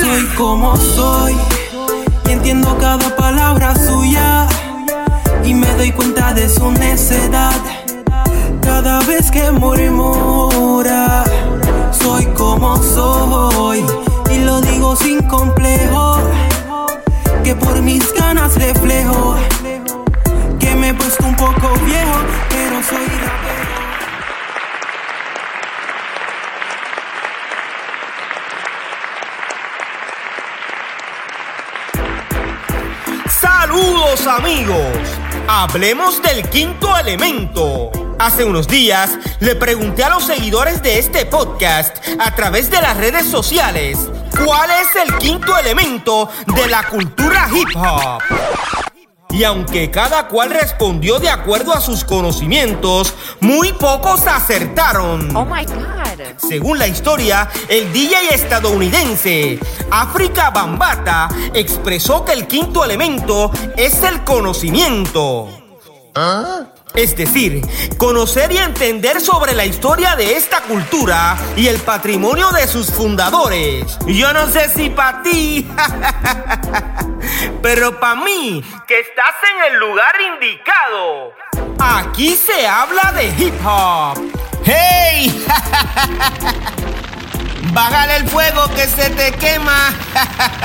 Soy como soy y entiendo cada palabra suya y me doy cuenta de su necedad cada vez que murmura. Soy como soy y lo digo sin complejo que por mis ganas reflejo que me he puesto un poco viejo pero soy rapero. Amigos, hablemos del quinto elemento. Hace unos días le pregunté a los seguidores de este podcast a través de las redes sociales cuál es el quinto elemento de la cultura hip hop. Y aunque cada cual respondió de acuerdo a sus conocimientos, muy pocos acertaron. Oh my God. Según la historia, el DJ estadounidense África Bambata expresó que el quinto elemento es el conocimiento. Es decir, conocer y entender sobre la historia de esta cultura y el patrimonio de sus fundadores. Yo no sé si para ti, pero para mí, que estás en el lugar indicado. Aquí se habla de hip hop. ¡Hey! Bájale el fuego que se te quema.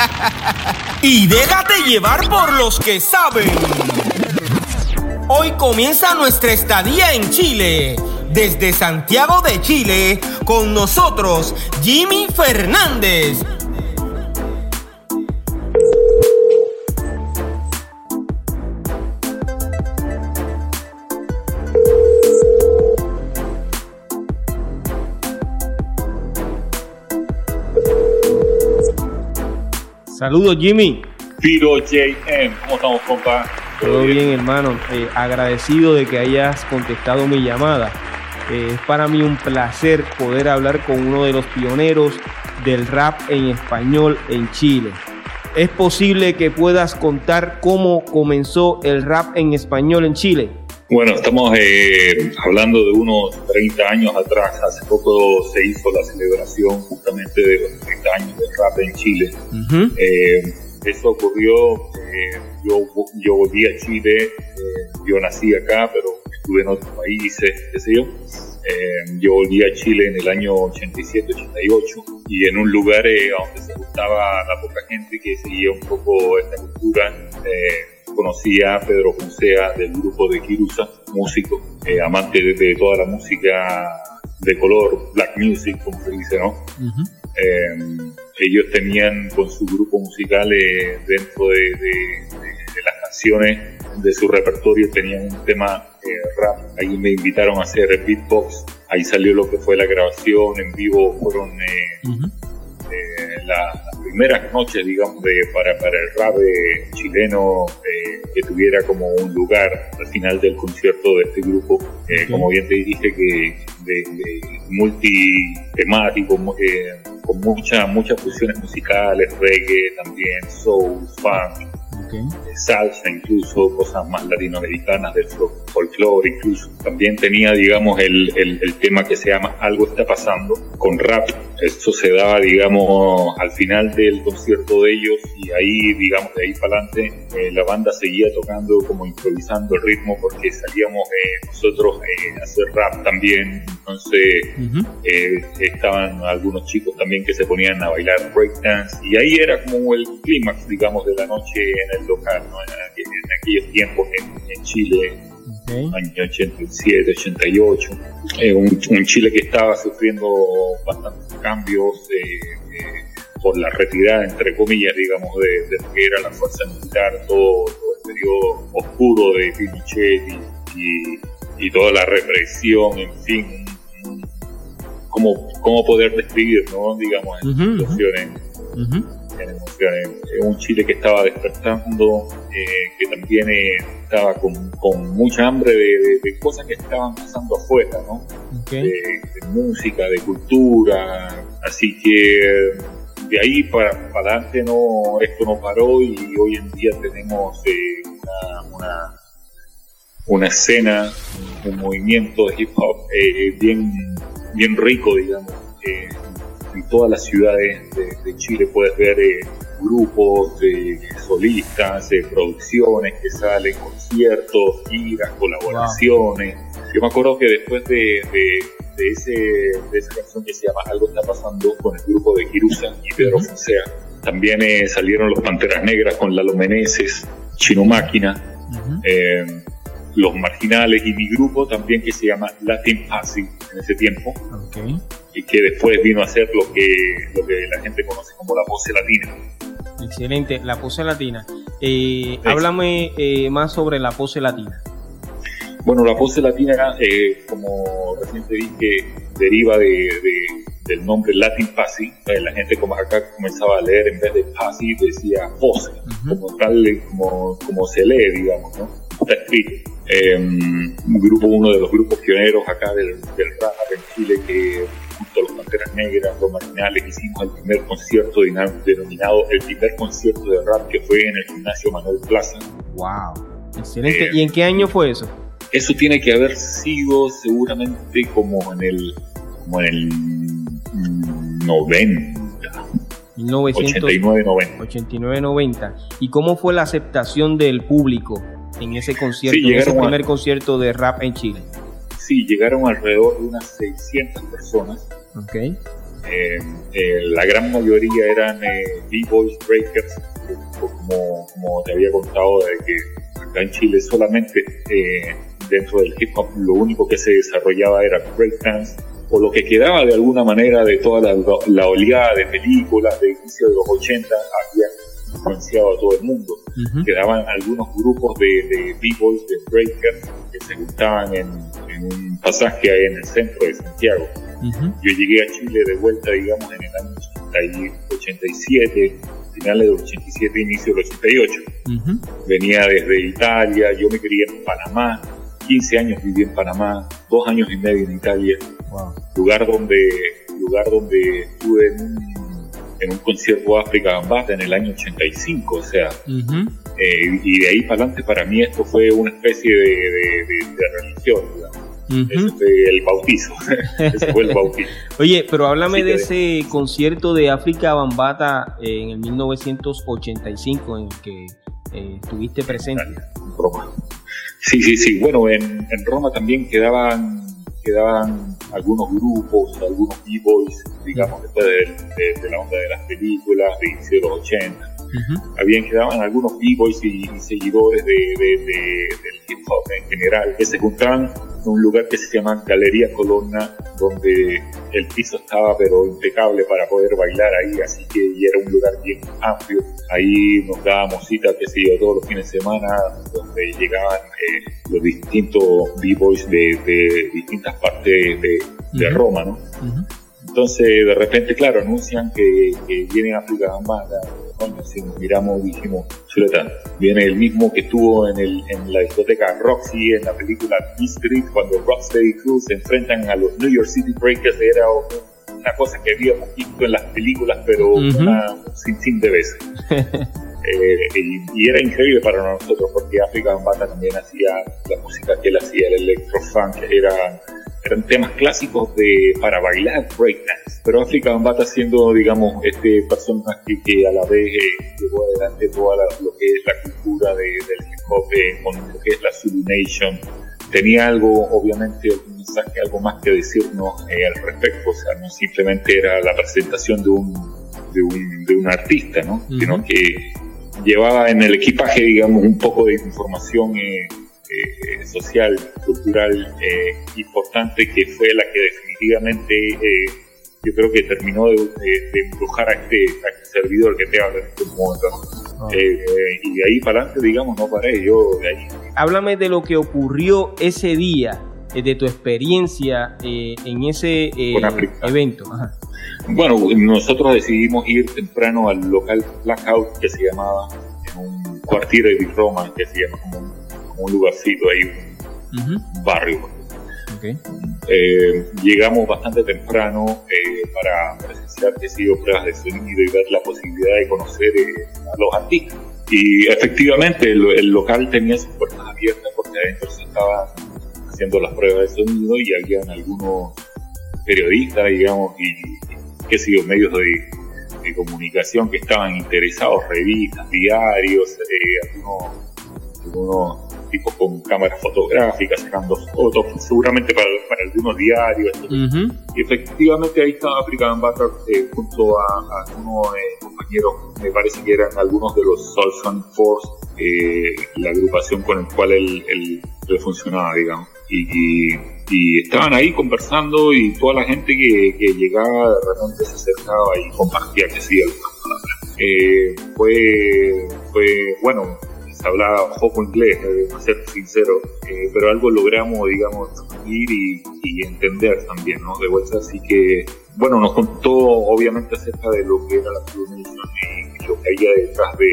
y déjate llevar por los que saben. Hoy comienza nuestra estadía en Chile. Desde Santiago de Chile, con nosotros Jimmy Fernández. Saludos Jimmy. Piro JM, ¿cómo estamos, compa? Todo bien, hermano. Eh, agradecido de que hayas contestado mi llamada. Eh, es para mí un placer poder hablar con uno de los pioneros del rap en español en Chile. ¿Es posible que puedas contar cómo comenzó el rap en español en Chile? Bueno, estamos eh, hablando de unos 30 años atrás. Hace poco se hizo la celebración justamente de los 30 años del rap en Chile. Eh, eso ocurrió, eh, yo, yo volví a Chile, eh, yo nací acá, pero estuve en otros países, qué sé yo. Eh, yo volví a Chile en el año 87-88 y en un lugar eh, donde se gustaba la poca gente que seguía un poco esta cultura. Eh, conocí a Pedro Fonsea del grupo de Kirusa, músico, eh, amante de, de toda la música de color, black music, como se dice, ¿no? Eh, ellos tenían con su grupo musical eh, dentro de, de- de- de las canciones de su repertorio tenían un tema eh, rap. Ahí me invitaron a hacer beatbox. Ahí salió lo que fue la grabación en vivo. Fueron eh, eh, la- las primeras noches, digamos, de, para, para el rap eh, chileno eh, que tuviera como un lugar al final del concierto de este grupo. Como bien te dije, que de, multitemático, mu- con muchas muchas fusiones musicales, reggae también, soul, funk, salsa incluso, cosas más latinoamericanas del fol- folclore incluso. También tenía, digamos, el, el, el tema que se llama Algo está pasando con rap. Esto se daba, digamos, al final del concierto de ellos y ahí, digamos, de ahí para adelante, eh, la banda seguía tocando como improvisando el ritmo porque salíamos eh, nosotros eh, a hacer rap también. Entonces, eh, estaban algunos chicos también que se ponían a bailar breakdance y ahí era como el clímax, digamos, de la noche en el local, ¿no? en, en aquellos tiempos en, en Chile, año 87, 88, eh, un, un Chile que estaba sufriendo bastantes cambios eh, eh, por la retirada, entre comillas, digamos, de, de lo que era la fuerza militar, todo, todo el periodo oscuro de Pinochet y, y, y toda la represión, en fin, cómo, cómo poder describir, ¿no? digamos, en Ujú, ujú. situaciones en emociones. Un Chile que estaba despertando, eh, que también eh, estaba con, con mucha hambre de, de- de cosas que estaban pasando afuera, ¿no? De, de música, de cultura, así que de ahí para, para adelante no, esto no paró y hoy en día tenemos eh, una, una, una escena, un movimiento de hip hop eh, bien, bien rico, digamos. Eh, en todas las ciudades de, de Chile puedes ver eh, grupos, de solistas, de producciones que salen, conciertos, giras, colaboraciones. Yo me acuerdo que después de, de, ese, de esa canción que se llama Algo está pasando con el grupo de Kirusa y Pedro Fonsea, también eh, salieron los Panteras Negras con Lalo Meneses, Chino Máquina, eh, Los Marginales y mi grupo también que se llama Latin Passy en ese tiempo. Y que después vino a ser lo que, lo que la gente conoce como la pose latina. Excelente, la pose latina. Eh, háblame eh, más sobre la pose latina. Bueno, la pose latina, eh, como recién te dije, deriva de, del nombre Latin Pasi. Eh, la gente como acá comenzaba a leer, en vez de Pasi decía pose, como tal, como, como se lee, digamos, ¿no? Está escrito. Em, un grupo, uno de los grupos pioneros acá del, del rap en Chile que junto a los Panteras Negras, los Marginales, hicimos el primer concierto denominado el primer concierto de rap que fue en el gimnasio Manuel Plaza. ¡Wow! Excelente. ¿Y en qué año fue eso? Eso tiene que haber sido seguramente como en el, como en el 90. 89-90. ¿Y cómo fue la aceptación del público en ese concierto, en ese primer concierto de rap en Chile? Sí, llegaron alrededor de unas 600 personas. Ok. Eh, eh, la gran mayoría eran eh, B-Boys Breakers, como, como te había contado, de que acá en Chile solamente dentro del hip hop lo único que se desarrollaba era breakdance o lo que quedaba de alguna manera de toda la, la oleada de películas de inicio de los 80 había influenciado a todo el mundo. Quedaban algunos grupos de, de b-boys, de breakers, que se juntaban en, un pasaje ahí en el centro de Santiago. Yo llegué a Chile de vuelta, digamos, en el año 87, finales del 87, inicio del 88. Venía desde Italia, yo me quería en Panamá, 15 años viví en Panamá, dos años y medio en Italia, lugar donde lugar donde estuve en un, en un concierto África Bambata en el año 85, o sea, eh, y de ahí para adelante para mí esto fue una especie de, religión, Ese fue el bautizo. Ese fue el bautizo. Oye, pero háblame de ese concierto de África Bambata en el 1985 en el que eh, estuviste presente. Roma. Sí, sí, sí. Bueno, en, en Roma también quedaban, quedaban algunos grupos, algunos b-boys, digamos, después de, la onda de las películas de inicio de los 80. Habían quedaban algunos b-boys y, seguidores de, del hip hop en general que se juntaban en un lugar que se llama Galería Colonna, donde el piso estaba pero impecable para poder bailar ahí, así que y era un lugar bien amplio. Ahí nos dábamos cita, que sé yo, todos los fines de semana, donde llegaban eh, los distintos b-boys de, distintas partes de, Roma, ¿no? Entonces, de repente, claro, anuncian que, que viene África Bambata, si nos miramos dijimos, Chuleta, viene el mismo que estuvo en, el, en la discoteca Roxy, en la película Street, cuando Rocksteady y Cruz se enfrentan a los New York City Breakers, era una cosa que habíamos visto en las películas, pero una, sin sin de veces. Eh, y, era increíble para nosotros porque África Bambata también hacía la música que él hacía, el electrofunk, era eran temas clásicos de, para bailar breakdance. Pero África Bambata siendo, digamos, este personaje que a la vez eh, llevó adelante toda lo que es la cultura de, del hip hop eh, con lo que es la Zulu Nation, tenía algo, obviamente, un mensaje, algo más que decirnos eh, al respecto. O sea, no simplemente era la presentación de un, de un, de un artista, ¿no? Sino que llevaba en el equipaje, digamos, un poco de información eh, social, cultural eh, importante que fue la que definitivamente eh, yo creo que terminó de, embrujar a este, este, servidor que te habla en este momento. Ah. y de ahí para adelante, digamos, no paré, yo de ahí. Háblame de lo que ocurrió ese día, de tu experiencia en ese evento. Bueno, nosotros decidimos ir temprano al local Blackout que se llamaba, en un cuartier de Roma, que se llama como un lugarcito ahí, un barrio. Eh, llegamos bastante temprano eh, para presenciar que sido pruebas de sonido y ver la posibilidad de conocer eh, a los artistas. Y efectivamente el, local tenía sus puertas abiertas porque adentro se estaban haciendo las pruebas de sonido y habían algunos periodistas, digamos, y qué sé yo, medios de, de comunicación que estaban interesados, revistas, diarios, algunos, tipos con cámaras fotográficas sacando fotos, seguramente para, algunos diarios. Y efectivamente ahí estaba Butter eh, junto a, algunos eh, compañeros, me parece que eran algunos de los Soul Force, eh, la agrupación con el cual él, él, funcionaba, digamos. y y estaban ahí conversando y toda la gente que, que llegaba de repente se acercaba y compartía que sí eh, fue, fue, bueno, hablaba poco inglés, eh, para ser sincero, eh, pero algo logramos, digamos, ir y, y, entender también, ¿no? De vuelta, así que, bueno, nos contó obviamente acerca de lo que era la Club y, lo que había detrás de,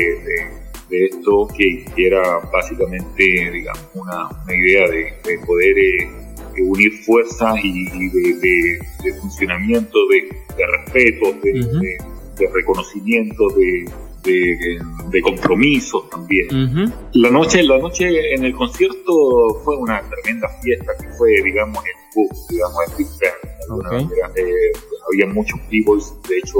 de, esto, que, era básicamente, digamos, una, una idea de, de poder eh, unir fuerzas y, de, funcionamiento, de, respeto, de, reconocimiento, de, compromisos también. La noche, la noche en el concierto fue una tremenda fiesta que fue, digamos, en digamos, en Big Band, eh, había muchos b-boys, de hecho,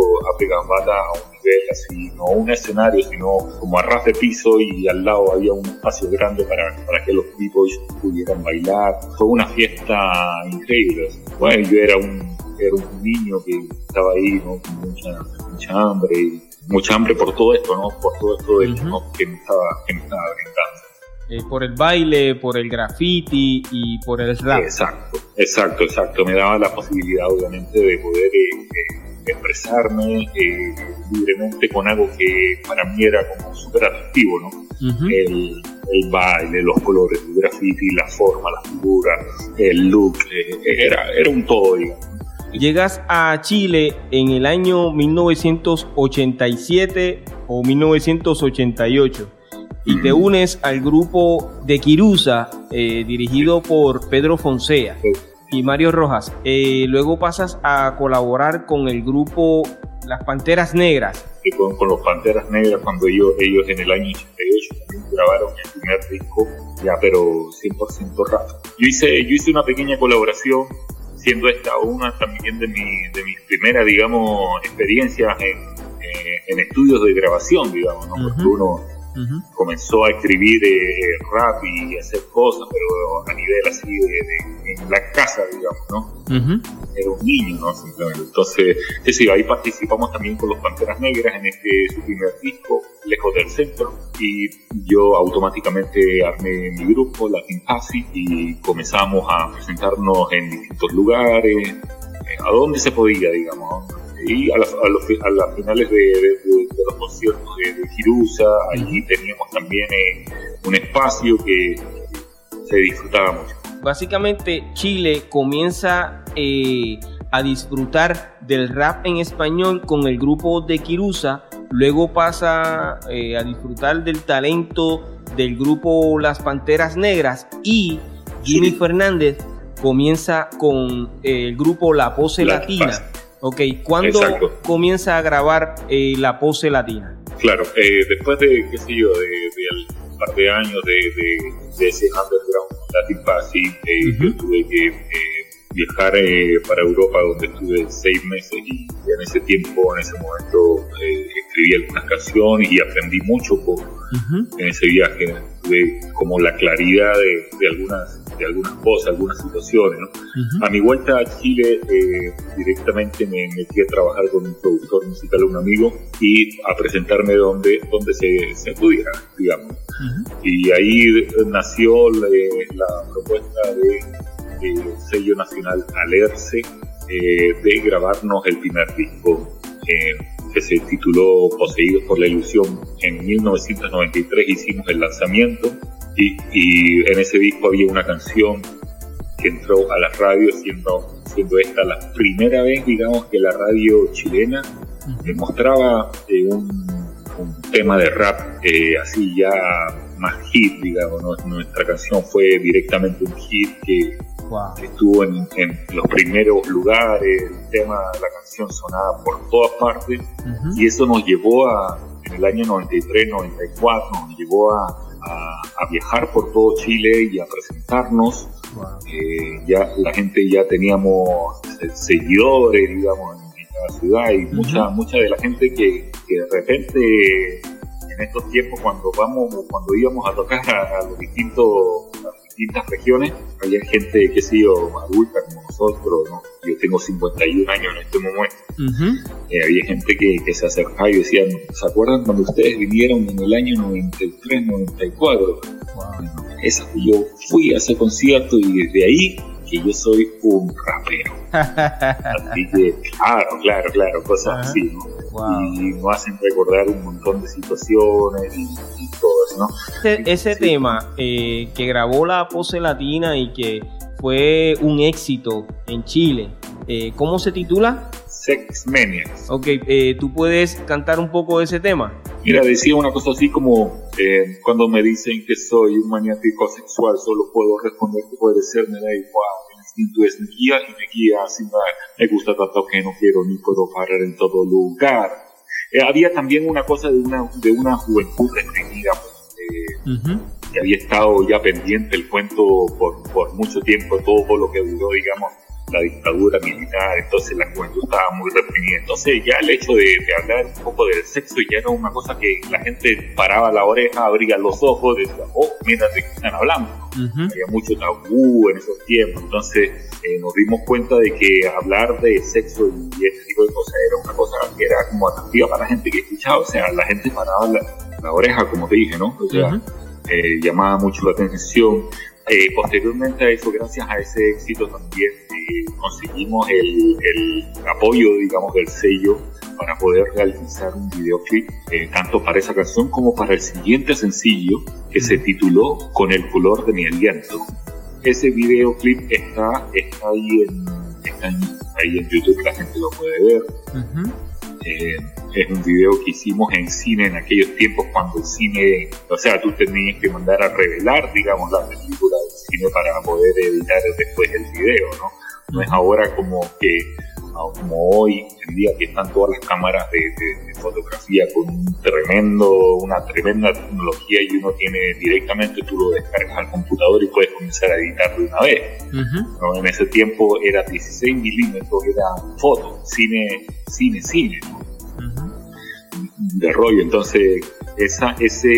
Bata a un nivel así, no un escenario, sino como a ras de piso y al lado había un espacio grande para, para que los b-boys pudieran bailar. Fue una fiesta increíble. Bueno, yo era un, era un niño que estaba ahí, ¿no? Con mucha, mucha hambre, mucha hambre por todo esto, ¿no? Por todo esto del, que me estaba, que me estaba brindando. Eh, por el baile, por el graffiti y por el rap. Exacto, exacto, exacto. Me daba la posibilidad, obviamente, de poder eh, eh, expresarme libremente con algo que para mí era como súper atractivo, ¿no? el, baile, los colores, el graffiti, la forma, la figura, el look, era, era un todo, digamos. Llegas a Chile en el año 1987 o 1988 y te unes al grupo de Quirusa, eh, dirigido por Pedro Fonsea y Mario Rojas. Eh, luego pasas a colaborar con el grupo Las Panteras Negras. Con, con los Panteras Negras, cuando ellos, ellos en el año 88 también grabaron el primer disco, ya pero 100% rap. Yo hice, yo hice una pequeña colaboración, siendo esta una también de, mi, de mis primeras, digamos, experiencias en, eh, en estudios de grabación, digamos, ¿no? Porque uno comenzó a escribir eh, rap y hacer cosas, pero a nivel así de, en la casa, digamos, ¿no? Era un niño, ¿no? Simplemente. Entonces, sí, ahí participamos también con los Panteras Negras en este su primer disco, Lejos del Centro, y yo automáticamente armé mi grupo, Latin Passy, y comenzamos a presentarnos en distintos lugares, eh, a donde se podía, digamos, y a las, a finales de, los conciertos de, de Girusa, allí teníamos también eh, un espacio que se disfrutaba mucho. Básicamente Chile comienza eh, a disfrutar del rap en español con el grupo de Kirusa, luego pasa eh, a disfrutar del talento del grupo Las Panteras Negras y Jimmy Fernández comienza con el grupo La Pose Latina. Ok, ¿cuándo comienza a grabar eh, la pose latina? Claro, eh, después de, qué sé yo, de, un par de años de, de ese underground Latin Party, eh, yo tuve que viajar para Europa donde estuve seis meses y en ese tiempo, en ese momento, escribí algunas canciones y aprendí mucho por, en ese viaje. Tuve como la claridad de algunas de algunas cosas, algunas situaciones. ¿no? A mi vuelta a Chile, eh, directamente me metí a trabajar con un productor musical, un amigo, y a presentarme donde, donde se, se pudiera, digamos. Y ahí nació la, propuesta de, sello nacional Alerce eh, de grabarnos el primer disco. Eh, que se tituló Poseídos por la Ilusión. En 1993 hicimos el lanzamiento y, en ese disco había una canción que entró a la radio siendo, siendo esta la primera vez, digamos, que la radio chilena demostraba eh, un, tema de rap eh, así ya más hit, digamos, nuestra canción fue directamente un hit que, estuvo en, los primeros lugares, el tema, la canción sonaba por todas partes y eso nos llevó a, en el año 93, 94, nos llevó a a, viajar por todo Chile y a presentarnos. Eh, ya la gente ya teníamos seguidores, digamos, en, la ciudad y mucha, mucha de la gente que, que, de repente en estos tiempos cuando vamos, cuando íbamos a tocar a, los distintos, distintas regiones, había gente que sí adulta como nosotros, ¿no? Yo tengo 51 años en este momento. Eh, había gente que, que, se acercaba y decía, ¿se acuerdan cuando ustedes vinieron en el año 93, 94? Esa, yo fui a ese concierto y desde ahí que yo soy un rapero. así que, claro, claro, claro, cosas así, ¿no? Y nos hacen recordar un montón de situaciones y, todo eso, ¿no? Ese, tema eh, que grabó la pose latina y que fue un éxito en Chile, eh, ¿cómo se titula? Sex Maniacs. Ok, eh, ¿tú puedes cantar un poco de ese tema? Mira, decía una cosa así como, eh, cuando me dicen que soy un maniático sexual, solo puedo responder que puede ser, me da igual, instinto es mi guía y me guía dar, me gusta tanto que no quiero ni puedo parar en todo lugar. Eh, había también una cosa de una, de una juventud reprimida, que había estado ya pendiente el cuento por, por mucho tiempo, todo lo que duró, digamos, la dictadura militar, entonces la juventud estaba muy reprimida. Entonces ya el hecho de, hablar un poco del sexo ya era una cosa que la gente paraba la oreja, abría los ojos, decía, oh, mira de qué están hablando. Había mucho tabú en esos tiempos, entonces eh, nos dimos cuenta de que hablar de sexo y este tipo de cosas era una cosa que era como atractiva para la gente que escuchaba, o sea, la gente paraba la, oreja, como te dije, ¿no? O sea, eh, llamaba mucho la atención. Eh, posteriormente a eso, gracias a ese éxito también eh, conseguimos el, apoyo, digamos, del sello para poder realizar un videoclip eh, tanto para esa canción como para el siguiente sencillo que se tituló Con el color de mi aliento. Ese videoclip está, está, ahí, en, está ahí en YouTube, la gente lo puede ver. Eh, es un video que hicimos en cine en aquellos tiempos cuando el cine, o sea, tú tenías que mandar a revelar, digamos, la película del cine para poder editar después el video, ¿no? No es ahora como que, como hoy en día que están todas las cámaras de, fotografía con un tremendo, una tremenda tecnología y uno tiene directamente, tú lo descargas al computador y puedes comenzar a editar de una vez. En ese tiempo era 16 milímetros, era foto, cine, cine, cine, de rollo. Entonces, esa, ese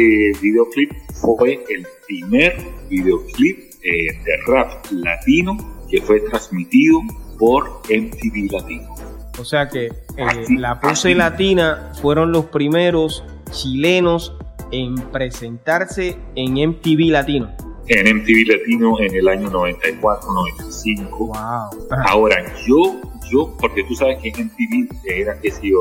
videoclip fue el primer videoclip eh, de rap latino que fue transmitido por MTV Latino. O sea que eh, la pose latina fueron los primeros chilenos en presentarse en MTV Latino. En MTV Latino en el año 94, 95. Wow. Ahora, yo yo, porque tú sabes que en MTV era que si el,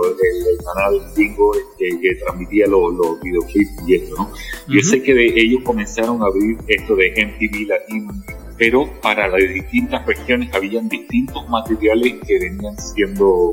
canal gringo que, que transmitía los, videoclips y esto, ¿no? Yo sé que de ellos comenzaron a abrir esto de MTV Latino, pero para las distintas regiones habían distintos materiales que venían siendo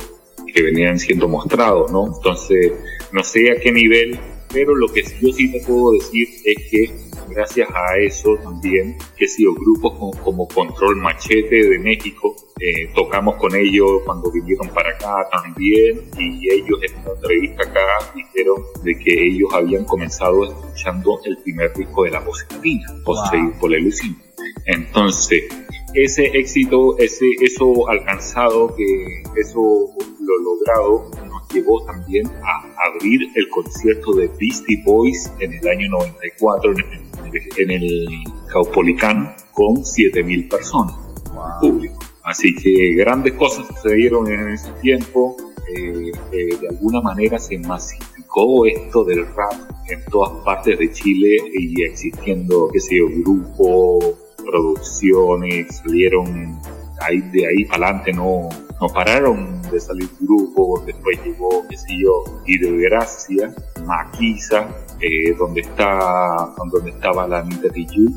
que venían siendo mostrados, ¿no? Entonces, no sé a qué nivel, pero lo que yo sí te puedo decir es que gracias a eso también, que sido grupos como, Control Machete de México, eh, tocamos con ellos cuando vinieron para acá también y ellos en una entrevista acá dijeron de que ellos habían comenzado escuchando el primer disco de la voz wow. por ilusión. Entonces, ese éxito, ese, eso alcanzado, que eso lo logrado, nos llevó también a abrir el concierto de Beastie Boys en el año 94 en el, en el Caupolicán con 7.000 personas público. Así que grandes cosas sucedieron en ese tiempo. Eh, eh, de alguna manera se masificó esto del rap en todas partes de Chile y existiendo, qué sé yo, grupos, producciones, salieron ahí, de ahí para adelante, no, no pararon de salir grupos, después llegó, qué sé yo, Gracia, Maquisa, eh, donde está, donde estaba la Anita Tijoux,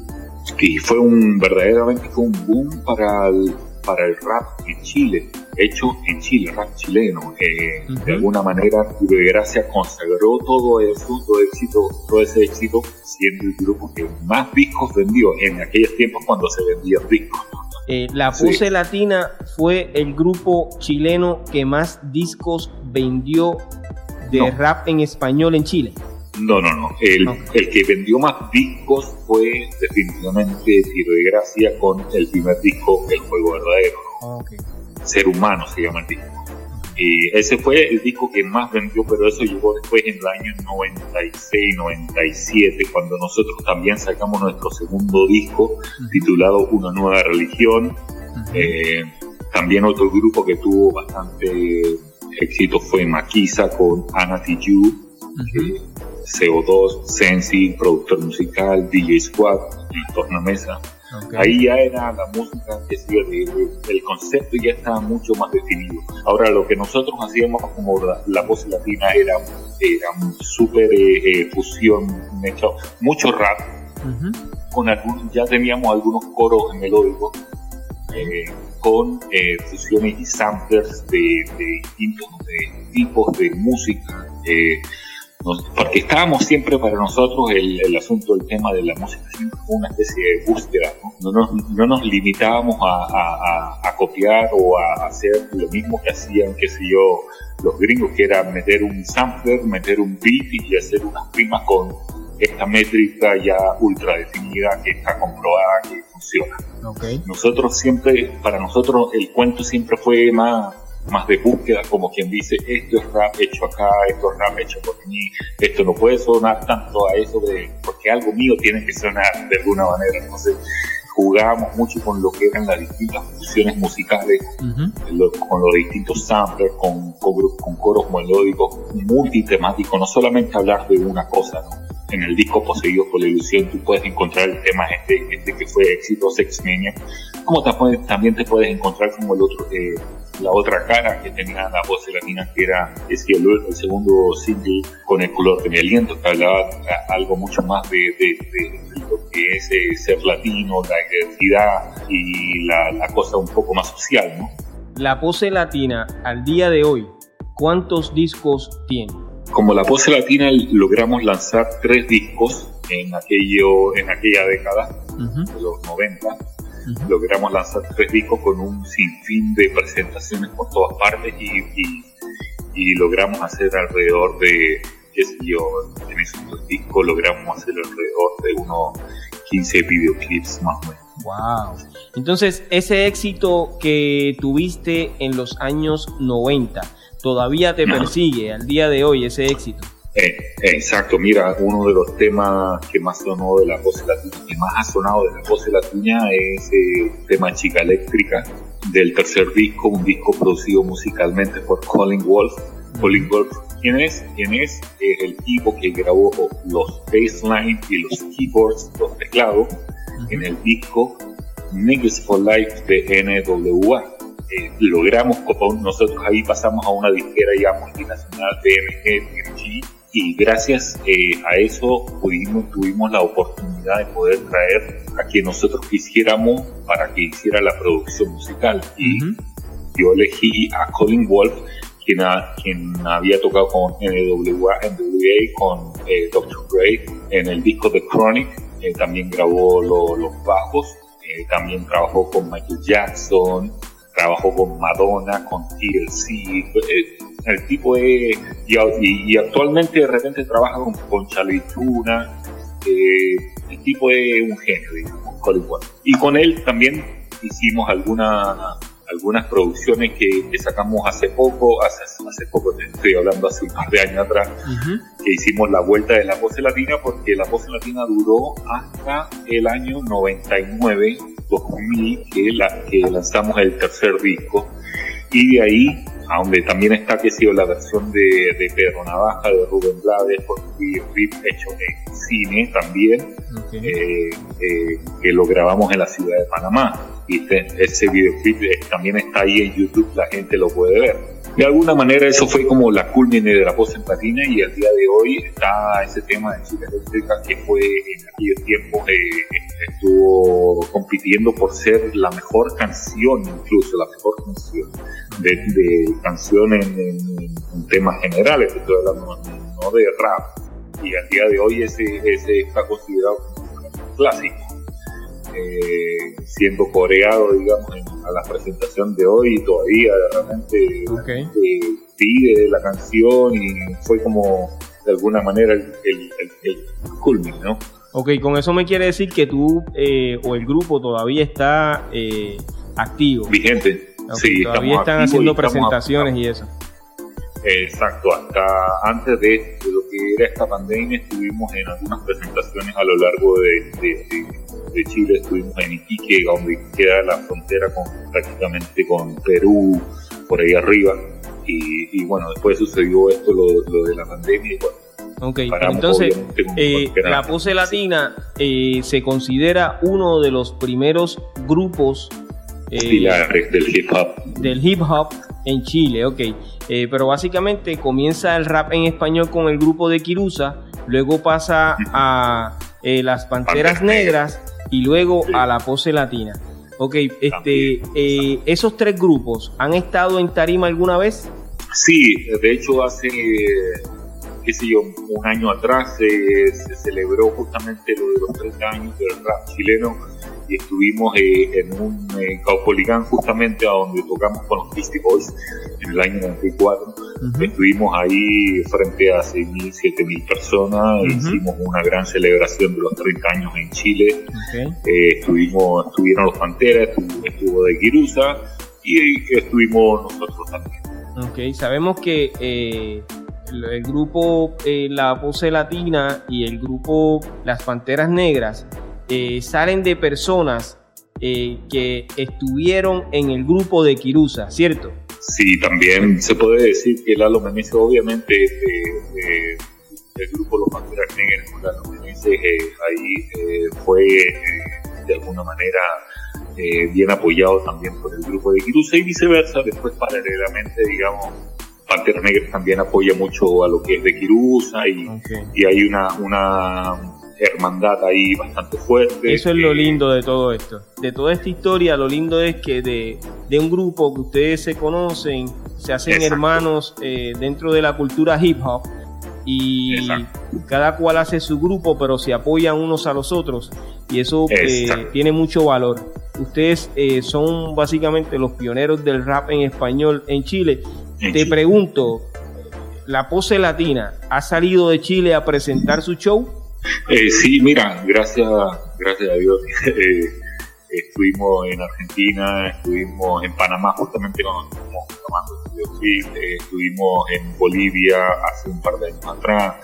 y fue un, verdaderamente fue un boom para el, para el rap en Chile, hecho en Chile, rap chileno. Eh, de alguna manera, de Gracia consagró todo eso, todo, éxito, todo ese éxito, siendo el grupo que más discos vendió en aquellos tiempos cuando se vendían discos. Eh, la Puse Latina fue el grupo chileno que más discos vendió de rap en español en Chile. No, no, no. El, el, que vendió más discos fue definitivamente Tiro de Gracia con el primer disco, El Juego Verdadero. Ser Humano se llama el disco. Y ese fue el disco que más vendió, pero eso llegó después en el año 96, 97, cuando nosotros también sacamos nuestro segundo disco titulado Una nueva religión. Eh, también otro grupo que tuvo bastante éxito fue Maquisa con Anna Tijoux, CO2, Sensi, productor musical, DJ Squad y Tornamesa. Ahí ya era la música, que el concepto ya estaba mucho más definido. Ahora lo que nosotros hacíamos como la, voz latina era, era súper eh, eh, fusión, mucho rap, con ya teníamos algunos coros melódicos, eh, con fusiones y samplers de, distintos tipos de música porque estábamos siempre para nosotros el, asunto del tema de la música siempre fue una especie de búsqueda, no, no, nos, limitábamos a, copiar o a hacer lo mismo que hacían, qué sé yo, los gringos, que era meter un sampler, meter un beat y hacer unas primas con esta métrica ya ultra definida que está comprobada que funciona. Nosotros siempre, para nosotros el cuento siempre fue más más de búsqueda, como quien dice, esto es rap hecho acá, esto es rap hecho por mí, esto no puede sonar tanto a eso de, porque algo mío tiene que sonar de alguna manera. Entonces, jugábamos mucho con lo que eran las distintas fusiones musicales, con los distintos samplers, con, con, coros melódicos, multitemáticos, no solamente hablar de una cosa, En el disco Poseído por la Ilusión tú puedes encontrar el tema este, este que fue éxito Sex Mania, como también te puedes encontrar como el otro, eh, la otra cara que tenía la voz latina, que era el, el segundo single con el color de mi aliento, que hablaba algo mucho más de, lo que es eh, ser latino, la identidad y la, cosa un poco más social, ¿no? La pose latina al día de hoy, ¿cuántos discos tiene? Como la pose latina logramos lanzar tres discos en, aquello, en aquella década, de los 90, logramos lanzar tres discos con un sinfín de presentaciones por todas partes y, y, logramos hacer alrededor de, qué sé yo, en esos discos logramos hacer alrededor de unos 15 videoclips más o menos. Wow. Entonces, ese éxito que tuviste en los años 90, ¿todavía te persigue al día de hoy ese éxito? Eh, exacto, mira, uno de los temas que más sonó de la voz latina, que más ha sonado de la voz latina es el tema Chica Eléctrica del tercer disco, un disco producido musicalmente por Colin Wolf. Colin Wolf, ¿quién es? ¿Quién es? Es el tipo que grabó los bassline y los keyboards, los teclados, en el disco Niggas for Life de NWA. Eh, logramos, nosotros ahí pasamos a una disquera ya multinacional DMG, y gracias eh, a eso pudimos, tuvimos la oportunidad de poder traer a quien nosotros quisiéramos para que hiciera la producción musical. Y yo elegí a Colin Wolf, quien, quien había tocado con NWA, NWA con eh, Dr. Gray en el disco The Chronic, eh, también grabó los bajos, también trabajó con Michael Jackson, trabajó con Madonna, con TLC, el tipo es, y, actualmente de repente trabaja con, con Tuna, eh, el tipo es un genio, digamos, Y con él también hicimos alguna, algunas producciones que, sacamos hace poco, hace, hace poco, estoy hablando hace un par de años atrás, que hicimos la vuelta de la voz latina porque la voz latina duró hasta el año 99, 2000, que, la, que lanzamos el tercer disco. Y de ahí donde también está que sido la versión de, de, Pedro Navaja, de Rubén Blades, por videoclip hecho en cine también, eh, eh, que lo grabamos en la ciudad de Panamá. Y este, ese videoclip eh, también está ahí en YouTube, la gente lo puede ver. De alguna manera eso fue como la culmine de la voz en patina y al día de hoy está ese tema de Chica Eléctrica que fue en aquellos tiempos estuvo compitiendo por ser la mejor canción incluso, la mejor canción de, canciones en, temas generales, estoy hablando no de rap. Y al día de hoy ese, ese está considerado como un clásico. Eh, siendo coreado, digamos, a la presentación de hoy y todavía realmente okay. pide la canción y fue como de alguna manera el, el, el, ¿no? Ok, con eso me quiere decir que tú eh, o el grupo todavía está eh, activo. Vigente todavía están haciendo presentaciones y eso. Exacto, hasta antes de, lo que era esta pandemia estuvimos en algunas presentaciones a lo largo de, Chile, estuvimos en Iquique, donde queda la frontera con, prácticamente con Perú, por ahí arriba, y, bueno, después sucedió esto, lo, de la pandemia, y bueno, Ok, entonces eh, la pose latina eh, se considera uno de los primeros grupos eh, del hip hop. Del hip hop en Chile, ok. Eh, pero básicamente comienza el rap en español con el grupo de Kirusa, luego pasa a eh, las Panteras Negras y luego a la pose latina. Ok, este, eh, esos tres grupos, ¿han estado en tarima alguna vez? Sí, de hecho hace, qué sé yo, un año atrás se celebró justamente lo de los 30 años del rap chileno y estuvimos eh, en un eh, Caupolicán justamente a donde tocamos con los Beastie Boys en el año 94. Estuvimos ahí frente a 6.000, 7.000 personas, hicimos una gran celebración de los 30 años en Chile. Eh, estuvimos, estuvieron los Panteras, estuvo, de Kirusa y estuvimos nosotros también. Ok, sabemos que eh, el, grupo La Pose Latina y el grupo Las Panteras Negras eh, salen de personas eh, que estuvieron en el grupo de Kirusa, ¿cierto? Sí, también se puede decir que Lalo Meneses obviamente de, del grupo Los Panteras Negras, Lalo Meneses eh, ahí fue de alguna manera bien apoyado también por el grupo de Kirusa y viceversa, después paralelamente, digamos, Panteras Negras también apoya mucho a lo que es de Kirusa y, y hay una, una hermandad ahí bastante fuerte. Eso es lo lindo de todo esto. De toda esta historia, lo lindo es que de, de un grupo que ustedes se conocen, se hacen hermanos eh, dentro de la cultura hip hop y cada cual hace su grupo, pero se apoyan unos a los otros y eso eh, tiene mucho valor. Ustedes eh, son básicamente los pioneros del rap en español en Chile. Te pregunto, ¿la pose latina ha salido de Chile a presentar su show? Eh, sí, mira, gracias, gracias a Dios. Eh, estuvimos en Argentina, estuvimos en Panamá justamente cuando estuvimos tomando eh, estuvimos en Bolivia hace un par de años atrás.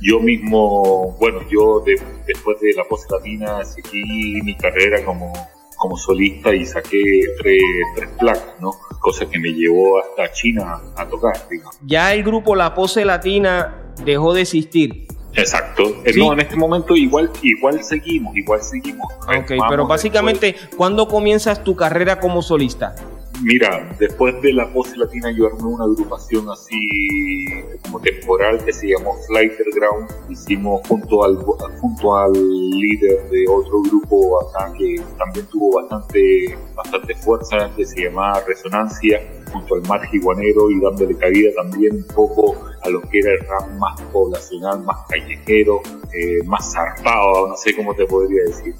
Yo mismo, bueno, yo después de la post latina seguí mi carrera como, como solista y saqué tres, tres placas, ¿no? Cosa que me llevó hasta China a tocar, digamos. Ya el grupo La Pose Latina dejó de existir. Exacto. No, en este momento igual, igual seguimos, igual seguimos. Ok, pero básicamente, ¿cuándo comienzas tu carrera como solista? Mira, después de la pose latina yo armé una agrupación así como temporal que se llamó Flighter Ground. Hicimos junto al, junto al líder de otro grupo acá que también tuvo bastante, bastante fuerza, que se llamaba Resonancia, junto al Mar Jiguanero y dándole cabida también un poco a lo que era el rap más poblacional, más callejero, eh, más zarpado, no sé cómo te podría decir,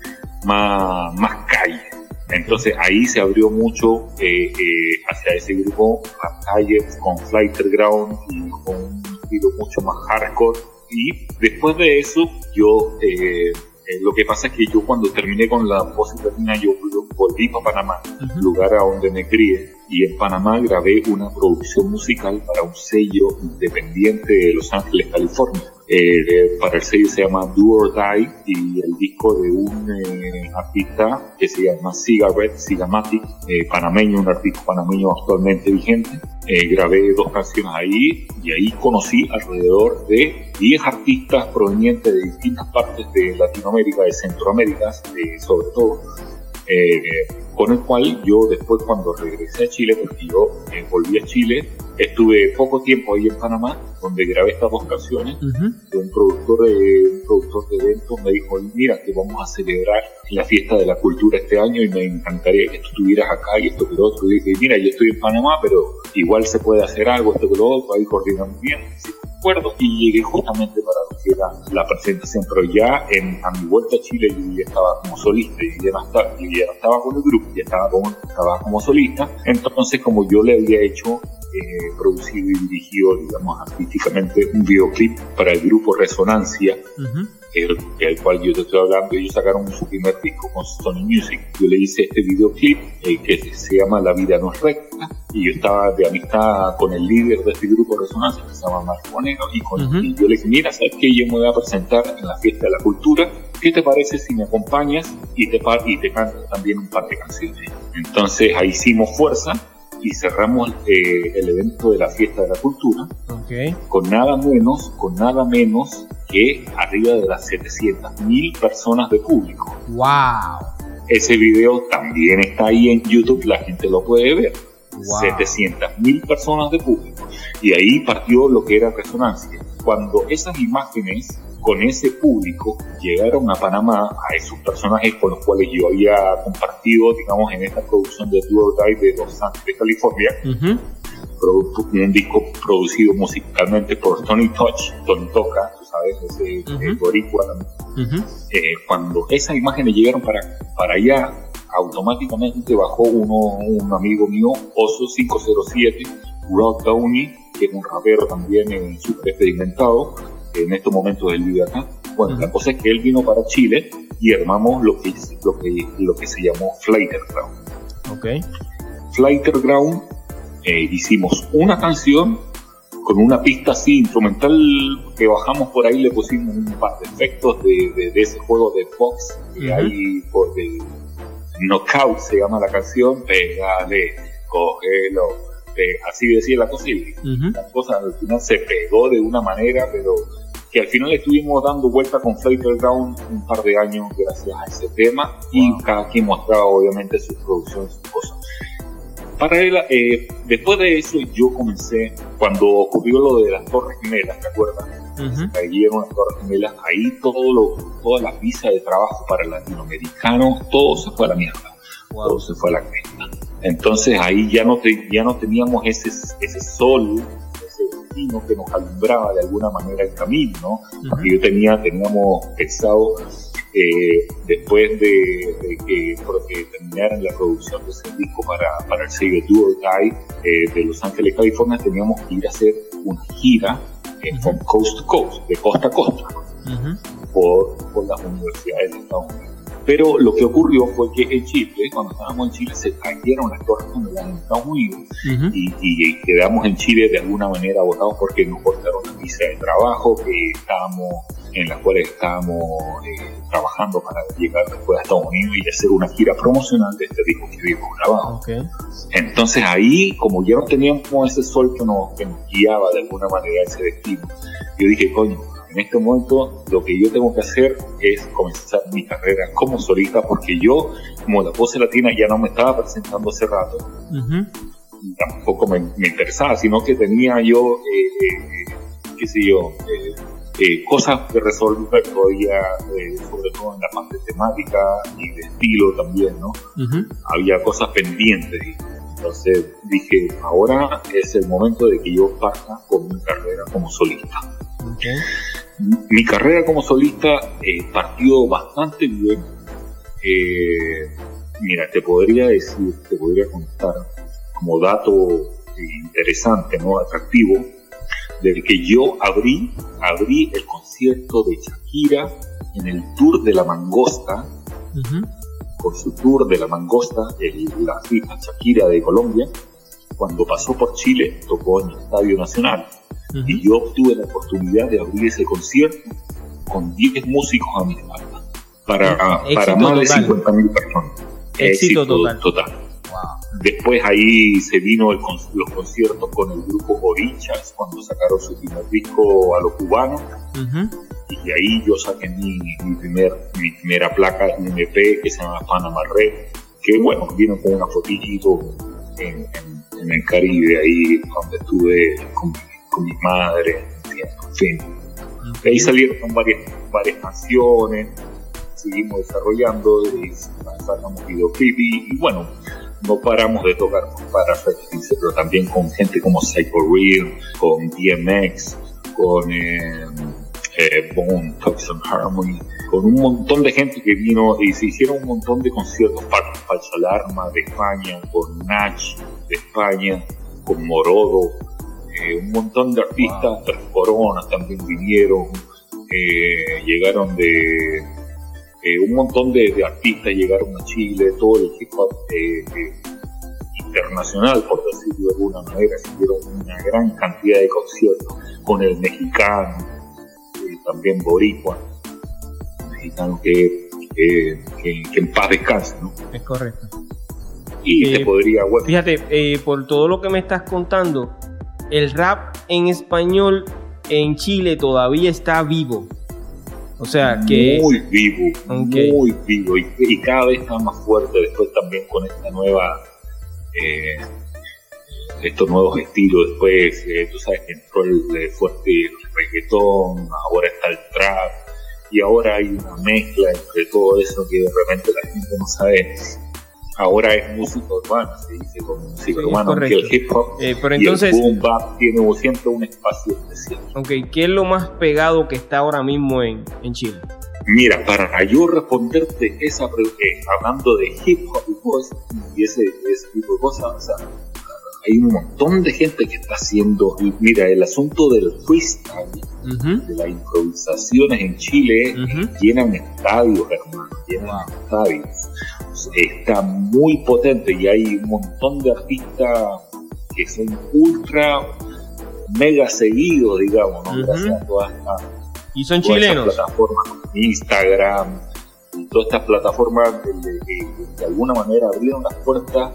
más, más calle entonces ahí se abrió mucho eh, eh, hacia ese grupo, Rap con Flighter Ground y con un estilo mucho más hardcore. Y después de eso, yo, eh, lo que pasa es que yo cuando terminé con la voz latina, yo volví a Panamá, lugar a donde me crié, y en Panamá grabé una producción musical para un sello independiente de Los Ángeles, California. Eh, para el sello se llama Do or Die y el disco de un eh, artista que se llama Cigarette, Cigamatic, eh, panameño, un artista panameño actualmente vigente. grabé dos canciones ahí y ahí conocí alrededor de 10 artistas provenientes de distintas partes de Latinoamérica, de Centroamérica, sobre todo eh, con el cual yo después cuando regresé a Chile, porque yo eh, volví a Chile, estuve poco tiempo ahí en Panamá, donde grabé estas dos canciones, un productor de un productor de eventos me dijo, mira que vamos a celebrar la fiesta de la cultura este año y me encantaría que tú estuvieras acá y esto que lo otro. Y dije, mira, yo estoy en Panamá, pero igual se puede hacer algo, esto que lo otro, ahí coordinamos bien y llegué justamente para era la presentación, pero ya en, a mi vuelta a Chile yo ya estaba como solista y ya no estaba, ya estaba con el grupo, ya estaba como, estaba como solista, entonces como yo le había hecho eh, producido y dirigido, digamos, artísticamente un videoclip para el grupo Resonancia, el, el, cual yo te estoy hablando. Ellos sacaron su primer disco con Sony Music. Yo le hice este videoclip eh, que se llama La vida no es recta y yo estaba de amistad con el líder de este grupo de resonancia que se llama Marco Bonero y, con, y yo le dije, mira, ¿sabes qué? Yo me voy a presentar en la fiesta de la cultura, ¿qué te parece si me acompañas y te, y te canto también un par de canciones? Entonces ahí hicimos fuerza y cerramos eh, el evento de la fiesta de la cultura con nada menos, con nada menos que arriba de las 700 mil personas de público. ¡Wow! Ese video también está ahí en YouTube, la gente lo puede ver. 700 mil personas de público. Y ahí partió lo que era resonancia. Cuando esas imágenes con ese público llegaron a Panamá, a esos personajes con los cuales yo había compartido, digamos, en esta producción de Tour Guide de Los Ángeles, California, un disco producido musicalmente por Tony Touch, Tony Toca, tú sabes, ese boricua eh, cuando esas imágenes llegaron para, para allá, automáticamente bajó uno, un amigo mío, Oso 507, Rod Downey, que es un rapero también en super experimentado, en estos momentos él vive acá. Bueno, la cosa es que él vino para Chile y armamos lo que, lo que, lo que se llamó Flighter Ground. Ok. Flighter Ground, eh, hicimos una canción con una pista así instrumental que bajamos por ahí, le pusimos un par de efectos de, de, ese juego de Fox, y ahí por de Knockout se llama la canción, pégale, cógelo, así decía la cosa, y la cosa al final se pegó de una manera, pero que al final estuvimos dando vuelta con Flighter Ground un par de años gracias a ese tema, y cada quien mostraba obviamente sus producciones, sus cosas. Para él, eh, después de eso yo comencé, cuando ocurrió lo de las Torres Gemelas, ¿te acuerdas? Ahí eran las Torres Gemelas, ahí todo lo, toda la visa de trabajo para latinoamericanos, todo se fue a la mierda, todo se fue a la cresta. Entonces ahí ya no, ya no teníamos ese, ese sol, ese destino que nos alumbraba de alguna manera el camino, ¿no? Porque yo tenía, teníamos pensado eh, después de, que, terminaran la producción de ese disco para, para el sello Duo Die eh, de Los Ángeles, California, teníamos que ir a hacer una gira en from coast to coast, de costa a costa, por, por las universidades de Estados Unidos. Pero lo que ocurrió fue que en Chile, cuando estábamos en Chile, se cayeron las torres en Estados Unidos y, quedamos en Chile de alguna manera votados porque nos cortaron la visa de trabajo que estábamos en las cuales estábamos eh, trabajando para llegar después a Estados Unidos y hacer una gira promocional de este disco que habíamos grabado. Entonces ahí, como ya no teníamos ese sol que nos, que nos guiaba de alguna manera ese destino, yo dije, coño, en este momento lo que yo tengo que hacer es comenzar mi carrera como solista porque yo, como la pose latina, ya no me estaba presentando hace rato. Tampoco me, interesaba, sino que tenía yo, eh, eh, qué sé yo, eh, cosas que resolver todavía, sobre todo en la parte temática y de estilo también, ¿no? Había cosas pendientes. Entonces dije, ahora es el momento de que yo parta con mi carrera como solista. Mi carrera como solista eh, partió bastante bien. Eh, mira, te podría decir, te podría contar como dato interesante, ¿no? Atractivo, del que yo abrí, abrí el concierto de Shakira en el Tour de la Mangosta, con su Tour de la Mangosta, el, la fiesta Shakira de Colombia, cuando pasó por Chile, tocó en el Estadio Nacional. Y yo tuve la oportunidad de abrir ese concierto con 10 músicos a mi espalda. Para, para más de 50 mil personas. Éxito, total. Después ahí se vino el, los conciertos con el grupo Orichas cuando sacaron su primer disco a los cubanos. Y ahí yo saqué mi, mi, primer, mi primera placa, un EP que se llama Panama Red, que bueno, vino con una fotito en, en, el Caribe, ahí donde estuve con con mi madre, en fin. Ahí salieron varias, varias canciones, seguimos desarrollando, y sacamos videoclip y, y, bueno, no paramos de tocar para Fetiche, pero también con gente como Psycho Real, con DMX, con eh, eh, Bone, Toxin Harmony, con un montón de gente que vino y se hicieron un montón de conciertos para Falsa Alarma de España, con Nach de España, con Morodo, eh, un montón de artistas, Tres Coronas también vinieron, eh, llegaron de eh, un montón de, artistas llegaron a Chile, todo el hip hop internacional, por decirlo de alguna manera, se dieron una gran cantidad de conciertos con el mexicano, también boricua, mexicano que, que, en paz descanse, ¿no? Es correcto. Y te eh, podría... fíjate, eh, por todo lo que me estás contando, el rap en español en Chile todavía está vivo. O sea que... Muy vivo, muy vivo. Y, cada vez está más fuerte después también con esta nueva... Eh, estos nuevos estilos, después eh, tú sabes que entró el, fuerte reggaetón, ahora está el trap y ahora hay una mezcla entre todo eso que de repente la gente no sabe ahora es música urbana, se dice como música urbana, que el hip hop eh, pero entonces, y el boom bap tiene siempre un espacio especial. Ok, ¿qué es lo más pegado que está ahora mismo en, en Chile? Mira, para yo responderte esa pregunta, eh, hablando de hip hop y, ese, ese tipo de cosas, o sea, hay un montón de gente que está haciendo, mira, el asunto del freestyle, de las improvisaciones en Chile, llenan estadios, hermano, llenan estadios está muy potente y hay un montón de artistas que son ultra mega seguidos, digamos, ¿no? Gracias a todas estas y son chilenos. Plataformas, Instagram, y todas estas plataformas que de alguna manera abrieron las puertas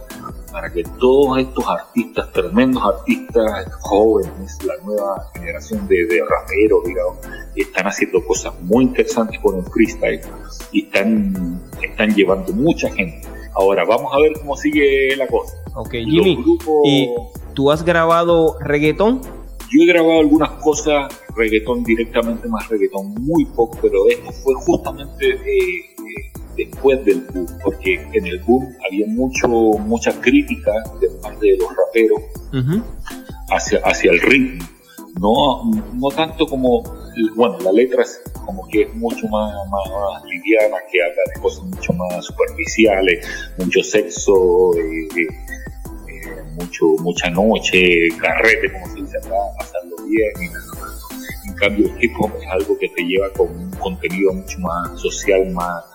para que todos estos artistas, tremendos artistas jóvenes, la nueva generación de, de raperos, digamos, están haciendo cosas muy interesantes con el freestyle y están, están llevando mucha gente. Ahora, vamos a ver cómo sigue la cosa. Ok, Jimmy, ¿y tú has grabado reggaetón? Yo he grabado algunas cosas, reggaetón directamente, más reggaetón muy poco, pero esto fue justamente eh, eh, después del boom, porque en el boom había mucho mucha crítica de parte de los raperos hacia, hacia el ritmo. No, no tanto como, bueno, la letra es como que es mucho más, más, liviana, que habla de cosas mucho más superficiales, mucho sexo, eh, eh, eh, mucho, mucha noche, carrete, como se dice acá, pasarlo bien. En cambio, el hip hop es algo que te lleva con un contenido mucho más social, más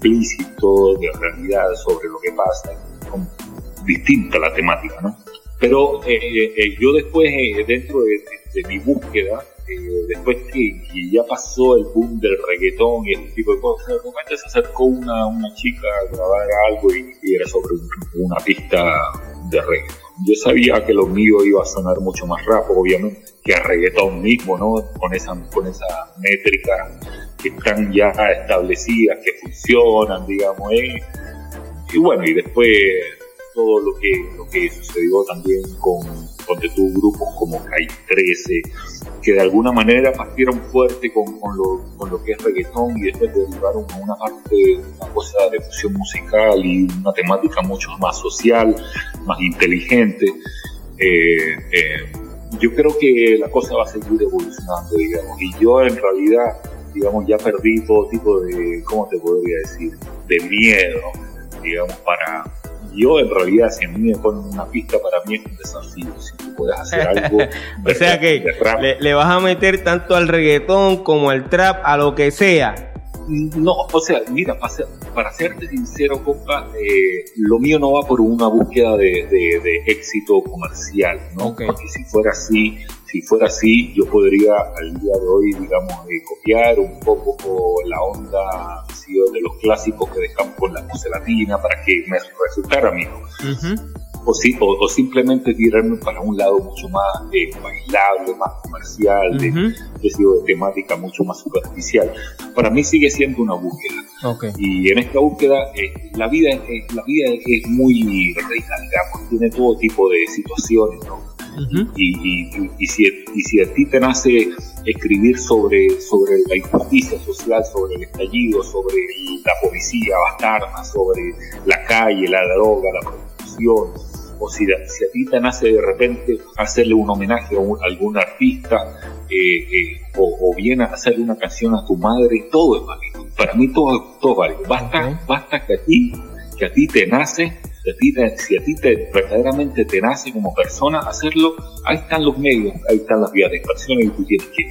explícito de realidad sobre lo que pasa, distinta la temática, ¿no? Pero yo después, dentro de mi búsqueda, después que, ya pasó el boom del reggaetón y ese tipo de cosas, de repente se acercó una, una chica a grabar algo y, era sobre una pista de reggaetón. Yo sabía que lo mío iba a sonar mucho más rápido, obviamente, que a reggaetón mismo, ¿no? Con esa, con esa métrica que están ya establecidas, que funcionan, digamos, ¿eh? Y bueno, y después todo lo que, lo que sucedió también con, con tu grupos como CAI 13, que de alguna manera partieron fuerte con, con, lo, con lo que es reggaetón y después derivaron a una parte, una cosa de fusión musical y una temática mucho más social, más inteligente. Eh, eh, yo creo que la cosa va a seguir evolucionando, digamos, y yo en realidad, digamos, ya perdí todo tipo de, ¿cómo te podría decir?, de miedo, digamos, para, yo en realidad si a mí me ponen una pista para mí es un desafío si tú puedes hacer algo o sea que le, vas a meter tanto al reggaetón como al trap a lo que sea. No, o sea, mira, para, para serte sincero, compa, eh, lo mío no va por una búsqueda de, de, éxito comercial, ¿no? Porque si fuera así, si fuera así, yo podría al día de hoy, digamos, eh, copiar un poco la onda de los clásicos que dejamos con la latina para que me resultara amigo. o, si, o, simplemente tirarme para un lado mucho más eh, bailable, más comercial, de, de, temática mucho más superficial. Para mí sigue siendo una búsqueda. Y en esta búsqueda, eh, la, vida, es, la vida es muy rica, digamos, tiene todo tipo de situaciones, ¿no? Y, si, y si a ti te nace escribir sobre, sobre la injusticia social, sobre el estallido, sobre la policía bastarda, sobre la calle, la droga, la prostitución, o si, si, a ti te nace de repente hacerle un homenaje a, algún artista, eh, eh, o, bien hacerle una canción a tu madre, todo es válido. Para mí todo, todo es válido. Basta, basta que a ti, que a ti te nace Si a ti, te, si a ti te, verdaderamente te nace como persona hacerlo, ahí están los medios, ahí están las vías de expresión y tú tienes que,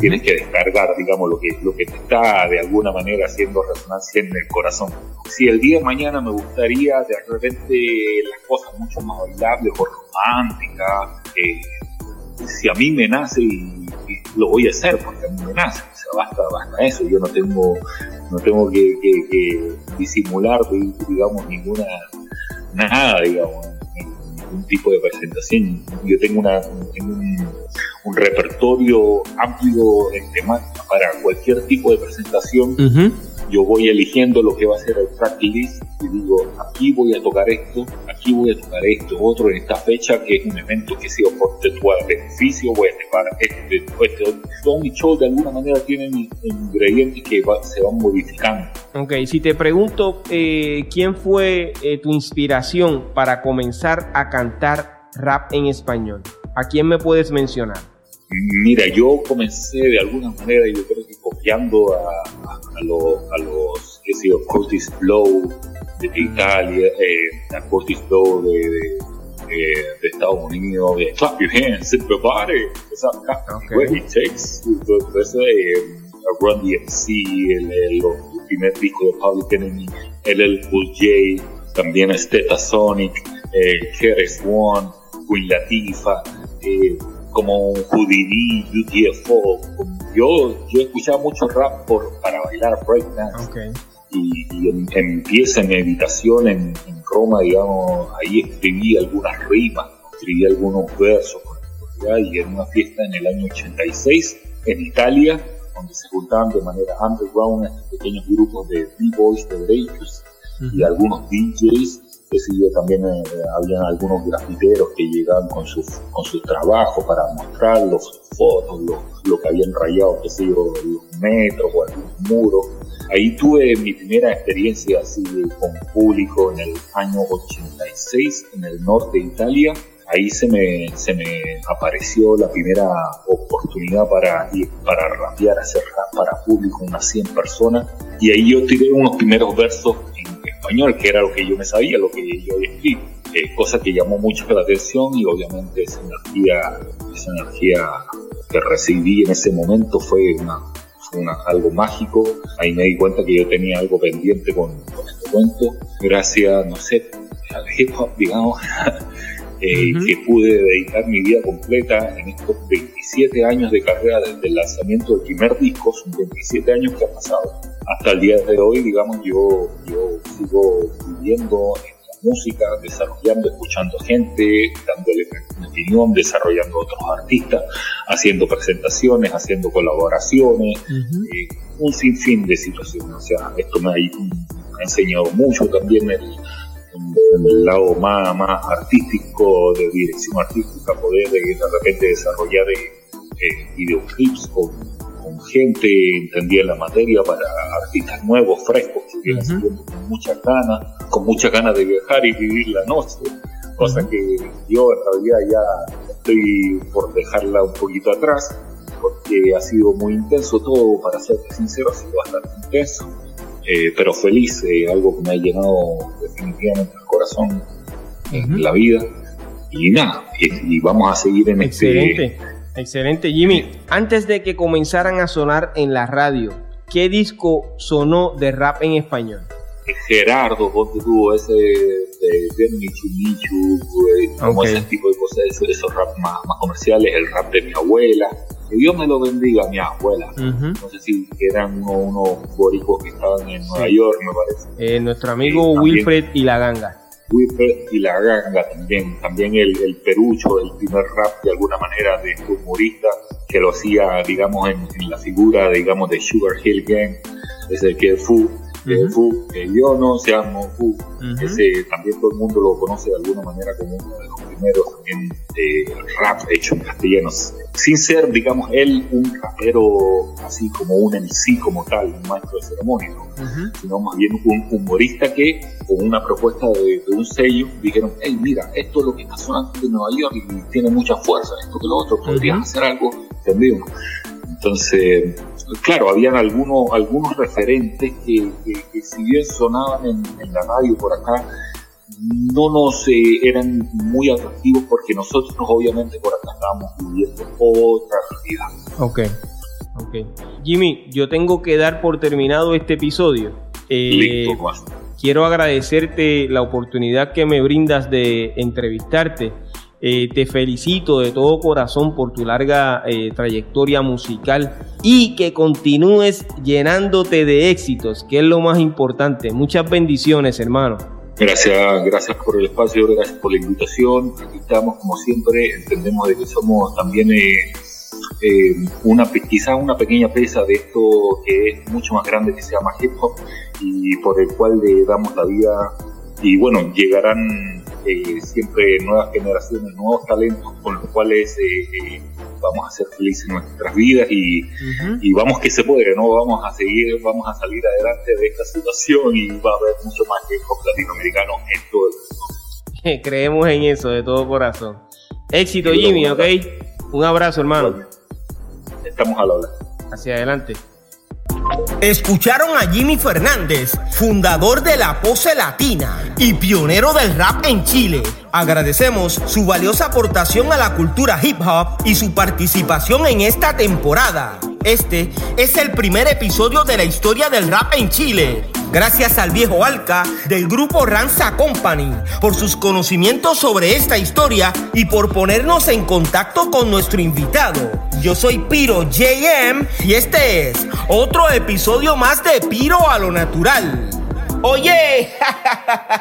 tienes que descargar, digamos, lo que, lo que te está de alguna manera haciendo resonancia en el corazón. Si el día de mañana me gustaría de repente las cosas mucho más bailables o románticas, eh, si a mí me nace y, lo voy a hacer porque a mí me nace, o sea, basta, basta eso, yo no tengo, no tengo que, que disimular, digamos, ninguna, nada, digamos, ningún tipo de presentación. Yo tengo, una, un, un, repertorio amplio en temática para cualquier tipo de presentación yo voy eligiendo lo que va a ser el track list y digo, aquí voy a tocar esto, aquí voy a tocar esto, otro en esta fecha, que es un evento que sea por el beneficio, voy a tocar este, este, todo mi show de alguna manera tienen ingredientes que se van modificando. Ok, si te pregunto, eh, ¿quién fue eh, tu inspiración para comenzar a cantar rap en español? ¿A quién me puedes mencionar? Mira, yo comencé de alguna manera, yo creo que copiando a, a, los, qué sé yo, Curtis Blow de Italia, eh, a Curtis Blow de, de, Estados Unidos, de Clap Your Hands, Everybody, esa okay. It Takes, entonces, eh, Run DMC, el, el, el, primer disco de Public Enemy, el Cool J, también Steta Sonic, eh, Keres One, Queen Latifah, eh, como Houdini, UTFO. Yo, yo escuchaba mucho rap por, para bailar breakdance. Y, y en, empieza en meditación en, Roma, digamos, ahí escribí algunas rimas, escribí algunos versos. Y en una fiesta en el año 86 en Italia, donde se juntaban de manera underground estos pequeños grupos de b-boys, de breakers y algunos DJs yo también eh, habían algunos grafiteros que llegaban con sus con sus trabajos para mostrar los fotos, lo, que habían rayado, qué sé yo, los metros o algunos muros. Ahí tuve mi primera experiencia así con público en el año 86 en el norte de Italia. Ahí se me, se me apareció la primera oportunidad para, para rapear, hacer rap para público, unas 100 personas. Y ahí yo tiré unos primeros versos español, que era lo que yo me sabía, lo que yo había escrito. Eh, cosa que llamó mucho la atención y obviamente esa energía, esa energía que recibí en ese momento fue una, algo mágico. Ahí me di cuenta que yo tenía algo pendiente con, este cuento. Gracias, no sé, al hip hop, digamos, eh, que pude dedicar mi vida completa en estos 27 años de carrera desde el lanzamiento del primer disco, son 27 años que han pasado hasta el día de hoy, digamos, yo, yo sigo viviendo en la música, desarrollando, escuchando gente, dándole mi opinión, desarrollando otros artistas, haciendo presentaciones, haciendo colaboraciones, eh, un sinfín de situaciones. O sea, esto me ha, enseñado mucho también el, en, el lado más, más artístico, de dirección artística, poder de, de repente desarrollar eh, eh videoclips con con gente entendía la materia para artistas nuevos, frescos, que vienen con muchas ganas, con muchas ganas de viajar y vivir la noche, cosa que yo en realidad ya estoy por dejarla un poquito atrás, porque ha sido muy intenso todo, para ser sincero, ha sido bastante intenso, eh, pero feliz, eh, algo que me ha llenado definitivamente el corazón en la vida. Y nada, y, vamos a seguir en este Excelente, Jimmy. Antes de que comenzaran a sonar en la radio, ¿qué disco sonó de rap en español? Gerardo, ponte tú, ese de Bien Michu Michu, como ese tipo de cosas, esos, rap más, comerciales, el rap de mi abuela. Que Dios me lo bendiga, mi abuela. No sé si eran unos boricos que estaban en Nueva York, me parece. Eh, nuestro amigo Wilfred y la ganga. Whipper y la ganga también, también el, el, perucho, el primer rap de alguna manera de este humorista que lo hacía, digamos, en, la figura, digamos, de Sugar Hill Gang, ese que Fu, Fu, que yo no se llama Fu, ese también todo el mundo lo conoce de alguna manera como uno de los primeros también de rap hecho en castellano, sin ser, digamos, él un rapero así como un MC como tal, un maestro de ceremonia, sino más bien un humorista que con una propuesta de, un sello dijeron, hey, mira, esto es lo que está sonando en Nueva York y tiene mucha fuerza, esto que lo otro, podrías hacer algo, ¿entendido? Entonces, claro, habían algunos, algunos referentes que, si bien sonaban en, la radio por acá, no nos eh, eran muy atractivos porque nosotros obviamente por acá estábamos viviendo otra realidad. Ok, ok. Jimmy, yo tengo que dar por terminado este episodio. Eh, quiero agradecerte la oportunidad que me brindas de entrevistarte. Eh, te felicito de todo corazón por tu larga eh, trayectoria musical y que continúes llenándote de éxitos, que es lo más importante. Muchas bendiciones, hermano. Gracias, gracias por el espacio, gracias por la invitación. Aquí estamos como siempre, entendemos de que somos también eh, una quizás una pequeña pieza de esto que es mucho más grande que se llama hip hop y por el cual le damos la vida. Y bueno llegarán eh, siempre nuevas generaciones nuevos talentos con los cuales eh, vamos a ser felices en nuestras vidas y, y, vamos que se puede no vamos a seguir vamos a salir adelante de esta situación y va a haber mucho más hip hop latinoamericano en todo el mundo. Creemos en eso de todo corazón. Éxito Jimmy ok un abrazo hermano. Estamos al habla. Hacia adelante. Escucharon a Jimmy Fernández, fundador de la Pose Latina y pionero del rap en Chile. Agradecemos su valiosa aportación a la cultura hip hop y su participación en esta temporada. Este es el primer episodio de la historia del rap en Chile. Gracias al viejo Alca del grupo Ranza Company por sus conocimientos sobre esta historia y por ponernos en contacto con nuestro invitado. Yo soy Piro JM y este es otro episodio más de Piro a lo natural. Oye,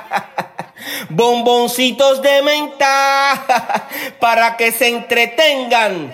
bomboncitos de menta para que se entretengan.